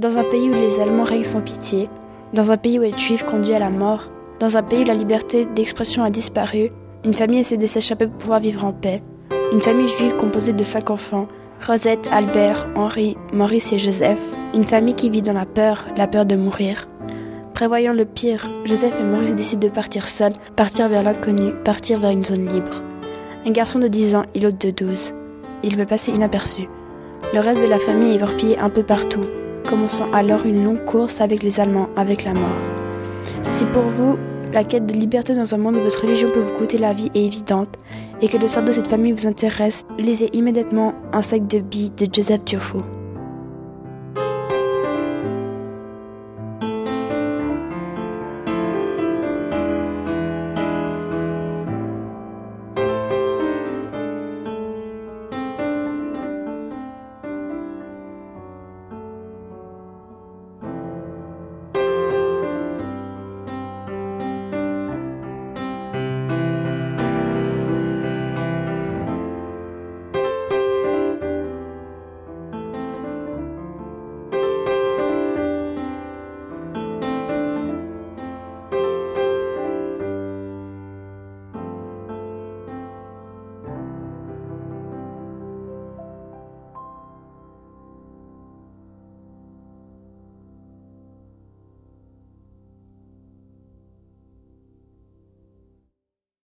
Dans un pays où les Allemands règnent sans pitié, dans un pays où être juif conduit à la mort, dans un pays où la liberté d'expression a disparu, une famille essaie de s'échapper pour pouvoir vivre en paix. Une famille juive composée de cinq enfants, Rosette, Albert, Henri, Maurice et Joseph. Une famille qui vit dans la peur, la peur de mourir. Prévoyant le pire, Joseph et Maurice décident de partir seuls, partir vers l'inconnu, partir vers une zone libre. Un garçon de 10 ans et l'autre de 12. Il veut passer inaperçu. Le reste de la famille est éparpillé un peu partout, commençant alors une longue course avec les Allemands, avec la mort. Si pour vous, la quête de liberté dans un monde où votre religion peut vous coûter la vie est évidente, et que le sort de cette famille vous intéresse, lisez immédiatement Un sac de billes de Joseph Dioufo.